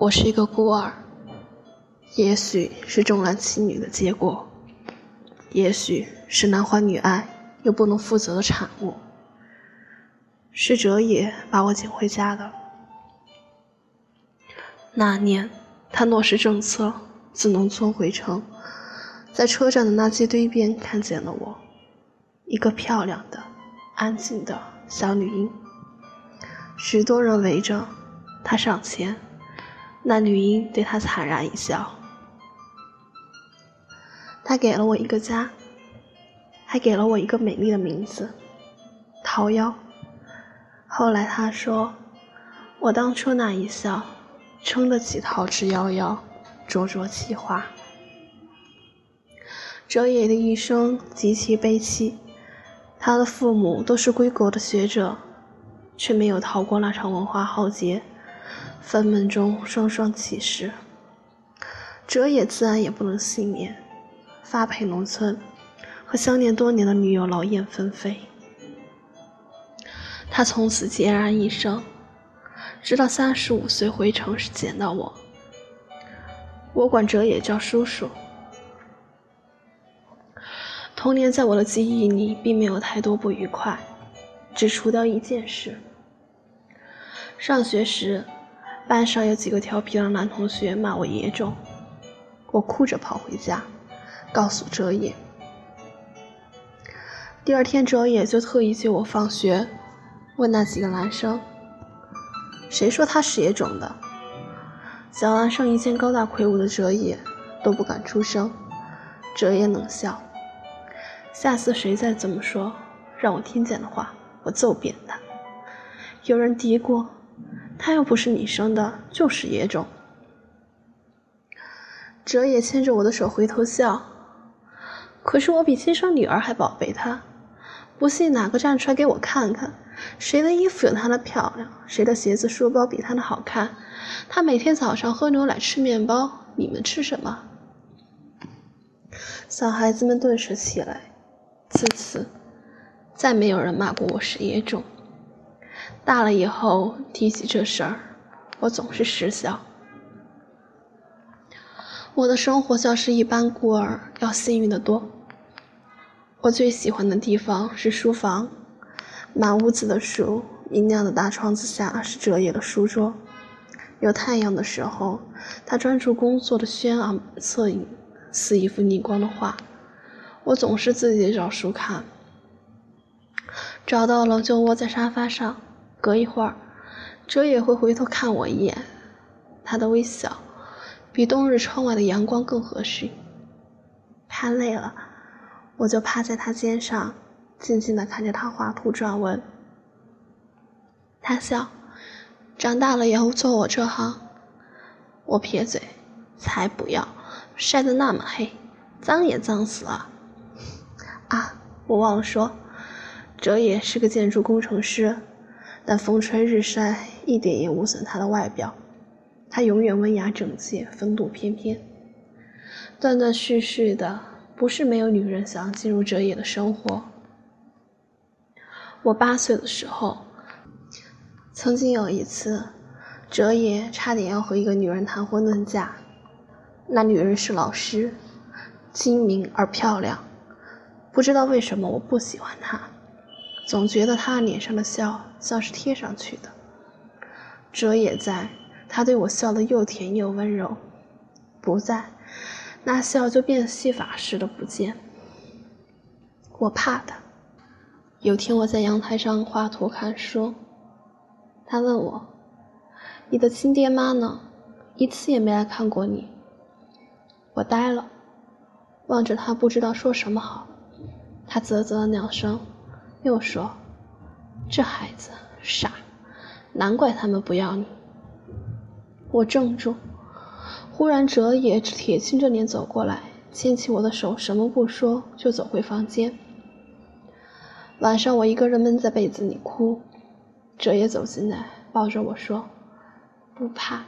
我是一个孤儿，也许是重男轻女的结果，也许是男欢女爱又不能负责的产物。是哲野把我捡回家的。那年，他落实政策，自农村回城，在车站的垃圾堆边看见了我，一个漂亮的、安静的小女婴。许多人围着，他上前。那女婴对他惨然一笑，他给了我一个家，还给了我一个美丽的名字——桃夭。后来他说，我当初那一笑，撑得起桃之夭夭，灼灼其华。哲野的一生极其悲戚，他的父母都是归国的学者，却没有逃过那场文化浩劫。坟门中双双起尸，哲野自然也不能幸免，发配农村，和相恋多年的女友劳燕分飞。他从此孑然一身，直到三十五岁回城时见到我。我管哲野叫叔叔。童年在我的记忆里并没有太多不愉快，只除掉一件事：上学时。班上有几个调皮的男同学骂我野种，我哭着跑回家，告诉哲野。第二天，哲野就特意接我放学，问那几个男生：“谁说他是野种的？”小男生一见高大魁梧的哲野，都不敢出声。哲野冷笑：“下次谁再这么说，让我听见的话，我揍扁他。”有人嘀咕。他又不是你生的，就是野种。哲野牵着我的手回头笑，可是我比亲生女儿还宝贝他。不信哪个站出来给我看看，谁的衣服有他的漂亮，谁的鞋子书包比他的好看。他每天早上喝牛奶吃面包，你们吃什么？小孩子们顿时起来，自此再没有人骂过我是野种。大了以后提起这事儿，我总是失笑。我的生活像是一般孤儿要幸运的多。我最喜欢的地方是书房，满屋子的书，明亮的大窗子下是哲野的书桌。有太阳的时候，他专注工作的轩昂侧影似一幅逆光的画。我总是自己找书看，找到了就窝在沙发上。隔一会儿，哲也会回头看我一眼，他的微笑比冬日窗外的阳光更合适。看累了，我就趴在他肩上，静静地看着他画图撰文。他笑，长大了也会做我这行。我撇嘴，才不要，晒得那么黑，脏也脏死了。啊，我忘了说，哲也是个建筑工程师。但风吹日晒一点也无损他的外表，他永远温雅整洁，风度翩翩。断断续续的，不是没有女人想要进入哲野的生活。我八岁的时候，曾经有一次，哲野差点要和一个女人谈婚论嫁。那女人是老师，精明而漂亮，不知道为什么我不喜欢她。总觉得他脸上的笑像是贴上去的。哲也在，他对我笑得又甜又温柔；不在，那笑就变戏法似的不见。我怕他。有天我在阳台上画图看书，他问我：“你的亲爹妈呢？一次也没来看过你。”我呆了，望着他，不知道说什么好。他啧啧了两声。又说：“这孩子傻，难怪他们不要你。”我怔住，忽然哲也铁青着脸走过来，牵起我的手，什么不说，就走回房间。晚上我一个人闷在被子里哭，哲也走进来，抱着我说：“不怕，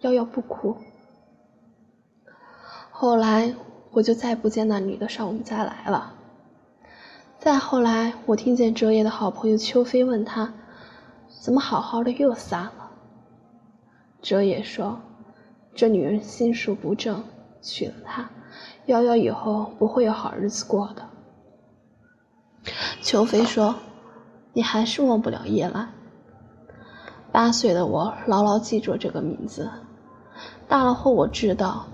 瑶瑶不哭。”后来我就再不见那女的上我们家来了。再后来，我听见哲野的好朋友秋飞问他：“怎么好好的又散了？”哲野说：“这女人心术不正，娶了她，夭夭以后不会有好日子过的。秋飞说：“你还是忘不了叶兰。”八岁的我牢牢记住这个名字。大了后，我知道，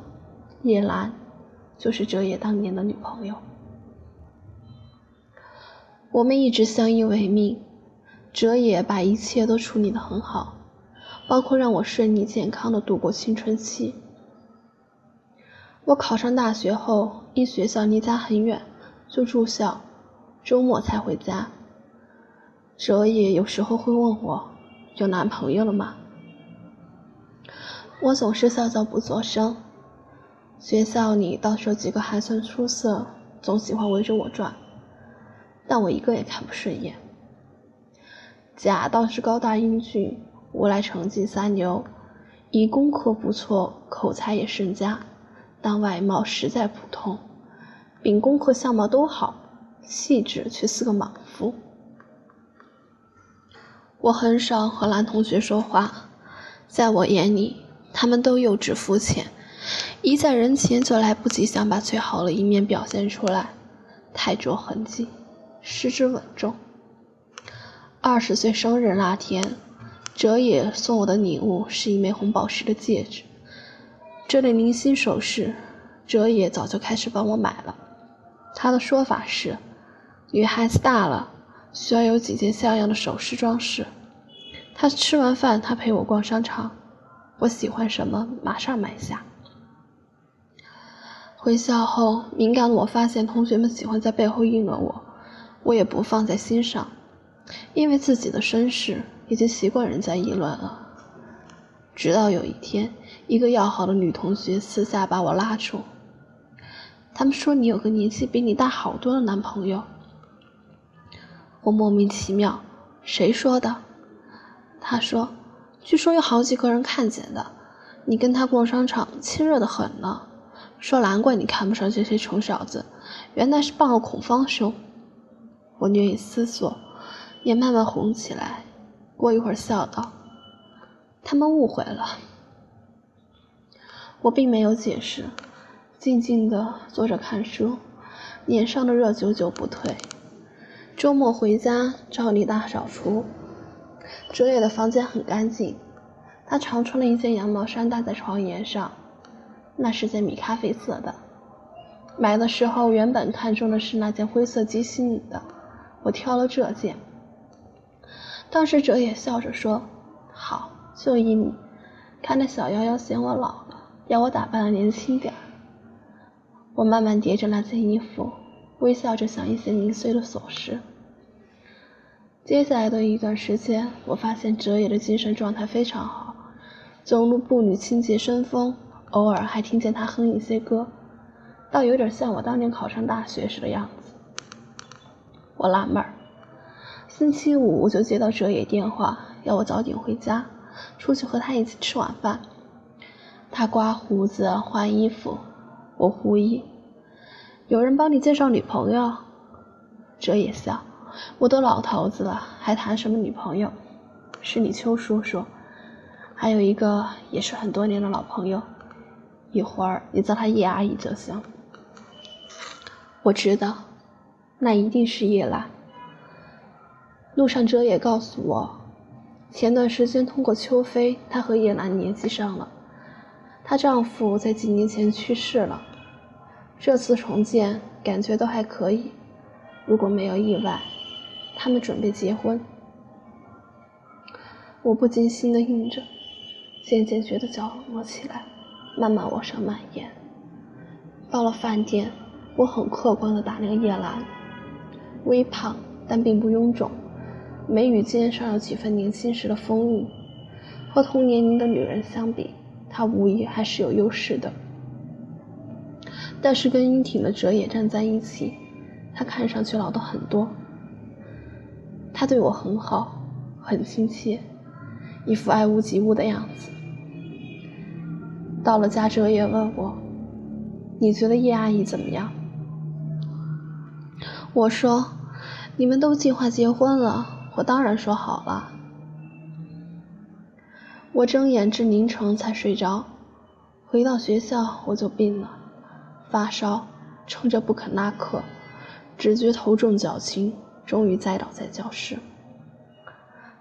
叶兰就是哲野当年的女朋友。我们一直相依为命，哲野把一切都处理得很好，包括让我顺利健康的度过青春期。我考上大学后，因学校离家很远，就住校，周末才回家。哲野有时候会问我。有男朋友了吗？我总是笑笑不作声。学校里倒是有几个还算出色，总喜欢围着我转，但我一个也看不顺眼。甲倒是高大英俊，无赖成绩三流，乙功课不错，口才也甚佳，但外貌实在普通。丙功课相貌都好，气质却是个莽夫。我很少和男同学说话，在我眼里，他们都幼稚肤浅，一在人前就来不及想把最好的一面表现出来，太着痕迹，失之稳重。二十岁生日那天，哲野送我的礼物是一枚红宝石的戒指，这类零星首饰，哲野早就开始帮我买了。他的说法是，女孩子大了。需要有几件像样的首饰装饰。他吃完饭，他陪我逛商场，我喜欢什么马上买下。回校后，敏感的我发现同学们喜欢在背后议论我，我也不放在心上，因为自己的身世已经习惯人家议论了。直到有一天，一个要好的女同学私下把我拉住，他们说你有个年纪比你大好多的男朋友。我莫名其妙，谁说的？他说，据说有好几个人看见的，你跟他逛商场，亲热的很呢。说难怪你看不上这些穷小子，原来是傍了孔方兄。我略一思索，也慢慢红起来。过一会儿笑道：“他们误会了。”我并没有解释，静静地坐着看书，脸上的热久久不退。周末回家照例大扫除，哲野的房间很干净。他常穿了一件羊毛衫搭在床沿上，那是件米咖啡色的。买的时候原本看中的是那件灰色鸡心领的，我挑了这件。当时哲野笑着说：“好，就依你。”看那小夭夭嫌我老了，要我打扮的年轻点儿。我慢慢叠着那件衣服。微笑着想一些零碎的琐事。接下来的一段时间，我发现哲野的精神状态非常好，走路步履清洁生风，偶尔还听见他哼一些歌，倒有点像我当年考上大学时的样子。我纳闷儿，星期五我就接到哲野电话，要我早点回家，出去和他一起吃晚饭。他刮胡子、换衣服，我狐疑。有人帮你介绍女朋友，哲野笑。我都老头子了，还谈什么女朋友？是你邱叔叔，还有一个也是很多年的老朋友。一会儿你叫他叶阿姨就行。我知道，那一定是叶兰。路上哲也告诉我，前段时间通过秋飞，她和叶兰联系上了。她丈夫在几年前去世了。这次重建感觉都还可以，如果没有意外，他们准备结婚。我不禁心的应着，渐渐觉得脚冷了起来，慢慢往上蔓延。到了饭店，我很客观的打量叶兰，微胖但并不臃肿，眉宇间尚有几分年轻时的风韵。和同年龄的女人相比，她无疑还是有优势的。但是跟英挺的哲野站在一起，他看上去老得很多。他对我很好，很亲切，一副爱屋及乌的样子。到了家，哲野问我：“你觉得叶阿姨怎么样？”我说：“你们都计划结婚了，我当然说好了。”我睁眼至凌晨才睡着，回到学校我就病了，发烧，撑着不肯拉课，只觉头重脚轻，终于栽倒在教室。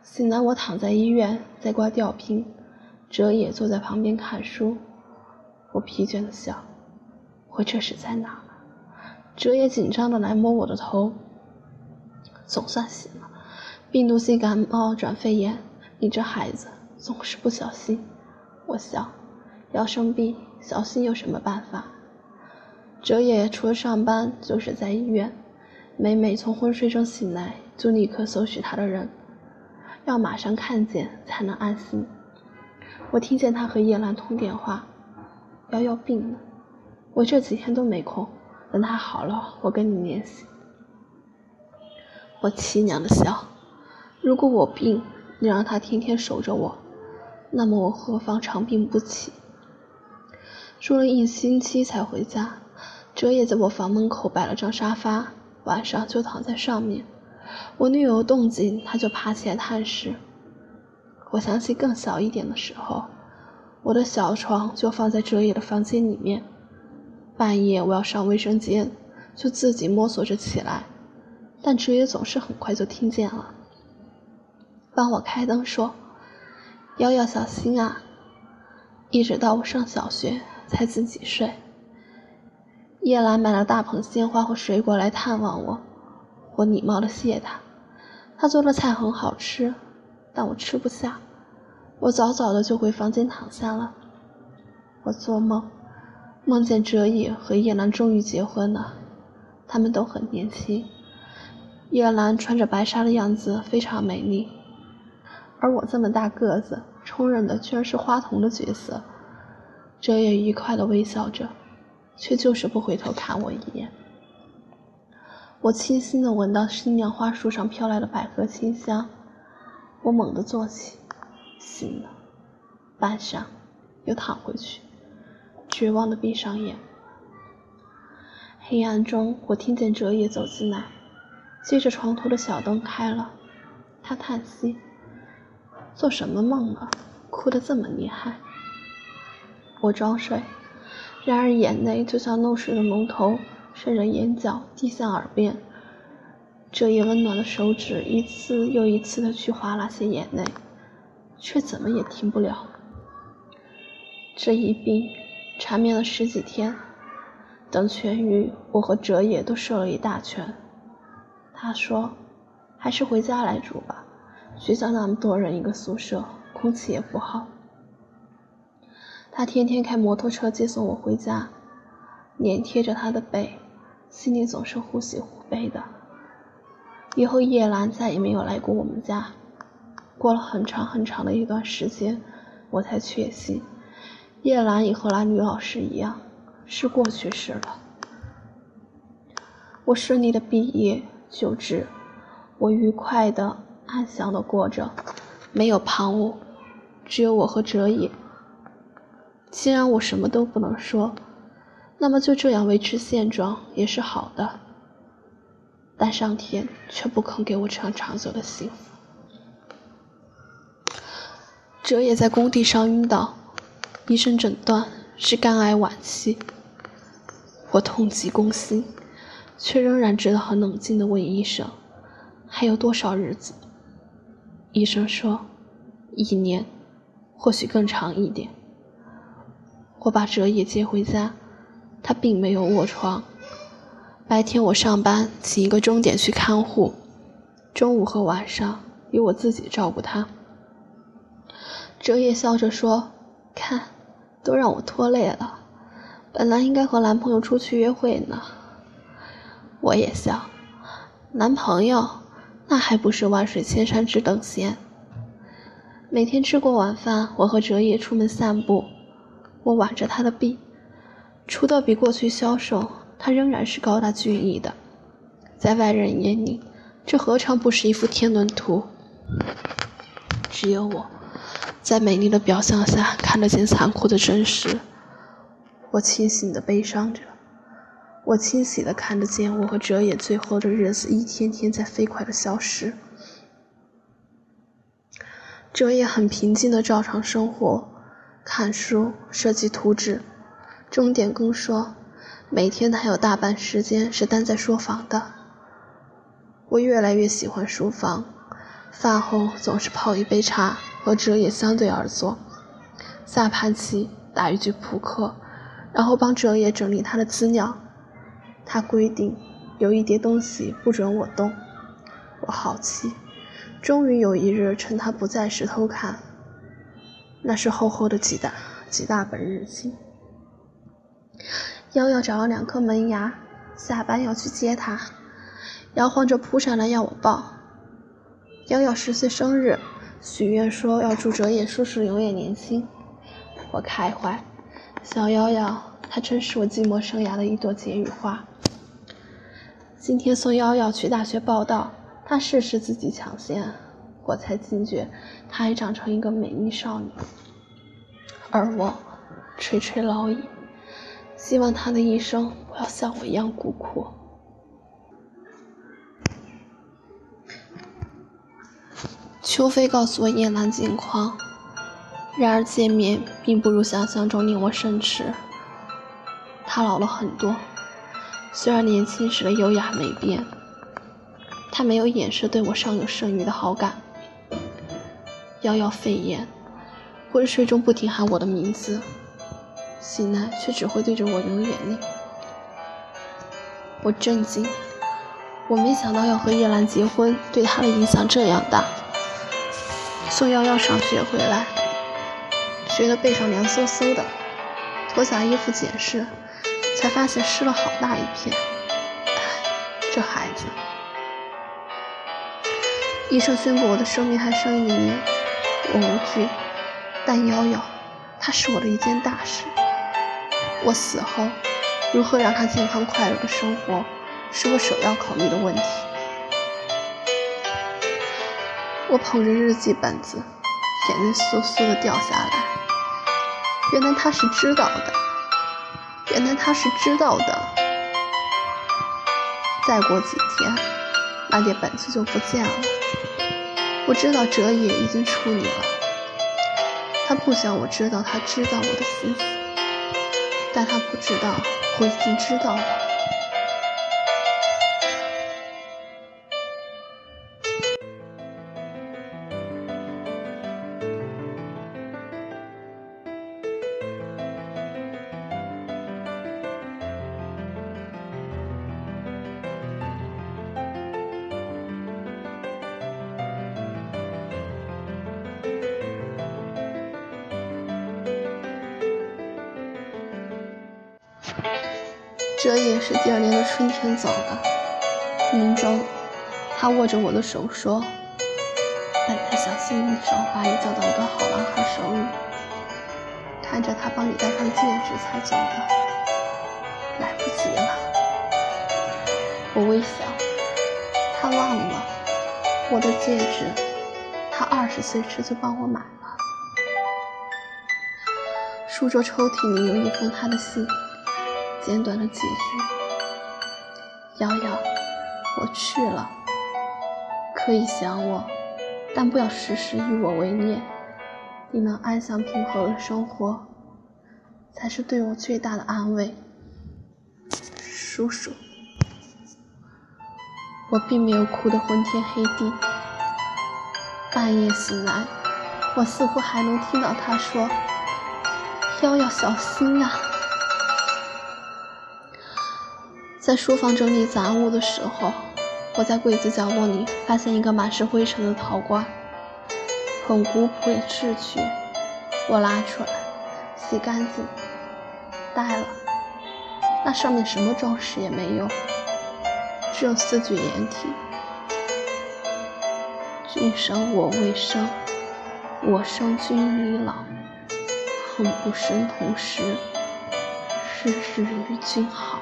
醒来我躺在医院在挂吊瓶，哲野坐在旁边看书，我疲倦的想，我这是在哪？哲野紧张的来摸我的头，总算醒了，病毒性感冒转肺炎，你这孩子总是不小心。我笑，要生病，小心有什么办法？哲野除了上班就是在医院，每每从昏睡中醒来，就立刻搜寻他的人，要马上看见才能安心。我听见他和叶兰通电话，瑶瑶病了，我这几天都没空。等他好了，我跟你联系。我凄凉的笑。如果我病，你让他天天守着我，那么我何妨长病不起？住了一星期才回家，哲也在我房门口摆了张沙发，晚上就躺在上面。我略有动静，他就爬起来探视。我想起更小一点的时候，我的小床就放在哲野的房间里面。半夜我要上卫生间，就自己摸索着起来，但哲野总是很快就听见了，帮我开灯说：“瑶瑶小心啊！”一直到我上小学才自己睡。叶兰买了大捧鲜花和水果来探望我，我礼貌的谢她。她做的菜很好吃，但我吃不下，我早早的就回房间躺下了。我做梦。梦见哲野和叶兰终于结婚了，他们都很年轻。叶兰穿着白纱的样子非常美丽，而我这么大个子，充任的居然是花童的角色。哲野愉快地微笑着，却就是不回头看我一眼。我清新地闻到新娘花树上飘来的百合清香，我猛地坐起，醒了，半晌，又躺回去。绝望的闭上眼。黑暗中，我听见哲野走进来，接着床头的小灯开了。他叹息：“做什么梦了？哭得这么厉害。”我装睡，然而眼泪就像漏水的龙头，顺着眼角滴向耳边。这一温暖的手指一次又一次的去划那些眼泪，却怎么也停不了。这一病。缠绵了十几天，等痊愈，我和哲野都瘦了一大圈。他说：“还是回家来住吧，学校那么多人一个宿舍，空气也不好。”他天天开摩托车接送我回家，脸贴着他的背，心里总是忽喜忽悲的。以后叶兰再也没有来过我们家。过了很长很长的一段时间，我才确信。叶兰也和那女老师一样，是过去式了。我顺利的毕业就职，我愉快的、安详的过着，没有旁骛，只有我和哲野。既然我什么都不能说，那么就这样维持现状也是好的。但上天却不肯给我这样长久的幸福。哲野在工地上晕倒。医生诊断是肝癌晚期，我痛极攻心，却仍然知道很冷静地问医生：“还有多少日子？”医生说：“一年，或许更长一点。”我把哲野接回家，他并没有卧床。白天我上班，请一个钟点去看护，中午和晚上由我自己照顾他。哲野笑着说：“看。”都让我拖累了，本来应该和男朋友出去约会呢。我也笑，男朋友那还不是万水千山只等闲。每天吃过晚饭，我和哲野出门散步，我挽着他的臂，除了比过去消瘦，他仍然是高大俊逸的。在外人眼里，这何尝不是一幅天伦图？只有我。在美丽的表象下看得见残酷的真实，我清醒的悲伤着，我清晰的看得见我和哲野最后的日子一天天在飞快的消失。哲野很平静的照常生活，看书、设计图纸。钟点工说，每天他有大半时间是待在书房的。我越来越喜欢书房，饭后总是泡一杯茶，和哲野相对而坐，下盘棋，打一局扑克，然后帮哲野整理他的资料。他规定有一叠东西不准我动，我好奇。终于有一日，趁他不在时偷看，那是厚厚的几大几大本日记。瑶瑶找了两颗门牙，下班要去接他，摇晃着扑上来要我抱。瑶瑶十岁生日，许愿说要祝哲野叔叔永远年轻。我开怀，小瑶瑶，她真是我寂寞生涯的一朵解语花。今天宋瑶瑶去大学报道。她试试自己抢先，我才惊觉，她已长成一个美丽少女，而我垂垂老矣。希望她的一生不要像我一样孤苦。秋飞告诉我叶兰近况，然而见面并不如想象中令我生耻。她老了很多，虽然年轻时的优雅没变。他没有掩饰对我尚有剩余的好感，遥遥肺炎，昏睡中不停喊我的名字，醒来却只会对着我流眼泪。我震惊，我没想到要和叶兰结婚对他的影响这样大。送瑶瑶上学回来，觉得背上凉飕飕的，脱下衣服检视，才发现湿了好大一片。这孩子。医生宣布我的生命还剩一年，我无惧，但瑶瑶，她是我的一件大事。我死后，如何让她健康快乐的生活，是我首要考虑的问题。我捧着日记本子，眼泪簌簌的掉下来。原来他是知道的，原来他是知道的。再过几天，那叠本子就不见了。我知道哲野已经处理了，他不想我知道他知道我的心思，但他不知道我已经知道了。这也是第二年的春天走的。临终，他握着我的手说：“本来小心翼翼手把你交到一个好男孩手里，看着他帮你戴上戒指才走的，来不及了。”我微笑，他忘了我的戒指，他二十岁时就帮我买了。书桌抽屉里有一封他的信。简短的几句，瑶瑶，我去了，可以想我，但不要时时以我为念。你能安详平和的生活，才是对我最大的安慰。叔叔，我并没有哭得昏天黑地。半夜醒来，我似乎还能听到他说：“瑶瑶，小心啊。”在书房整理杂物的时候，我在柜子角落里发现一个满是灰尘的陶罐，很古朴也稚气。我拉出来，洗干净，呆了。那上面什么装饰也没有，只有四句言题：君生我未生，我生君已老，恨不生同时，日日与君好。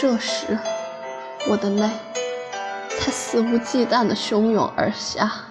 这时，我的泪才肆无忌惮地汹涌而下。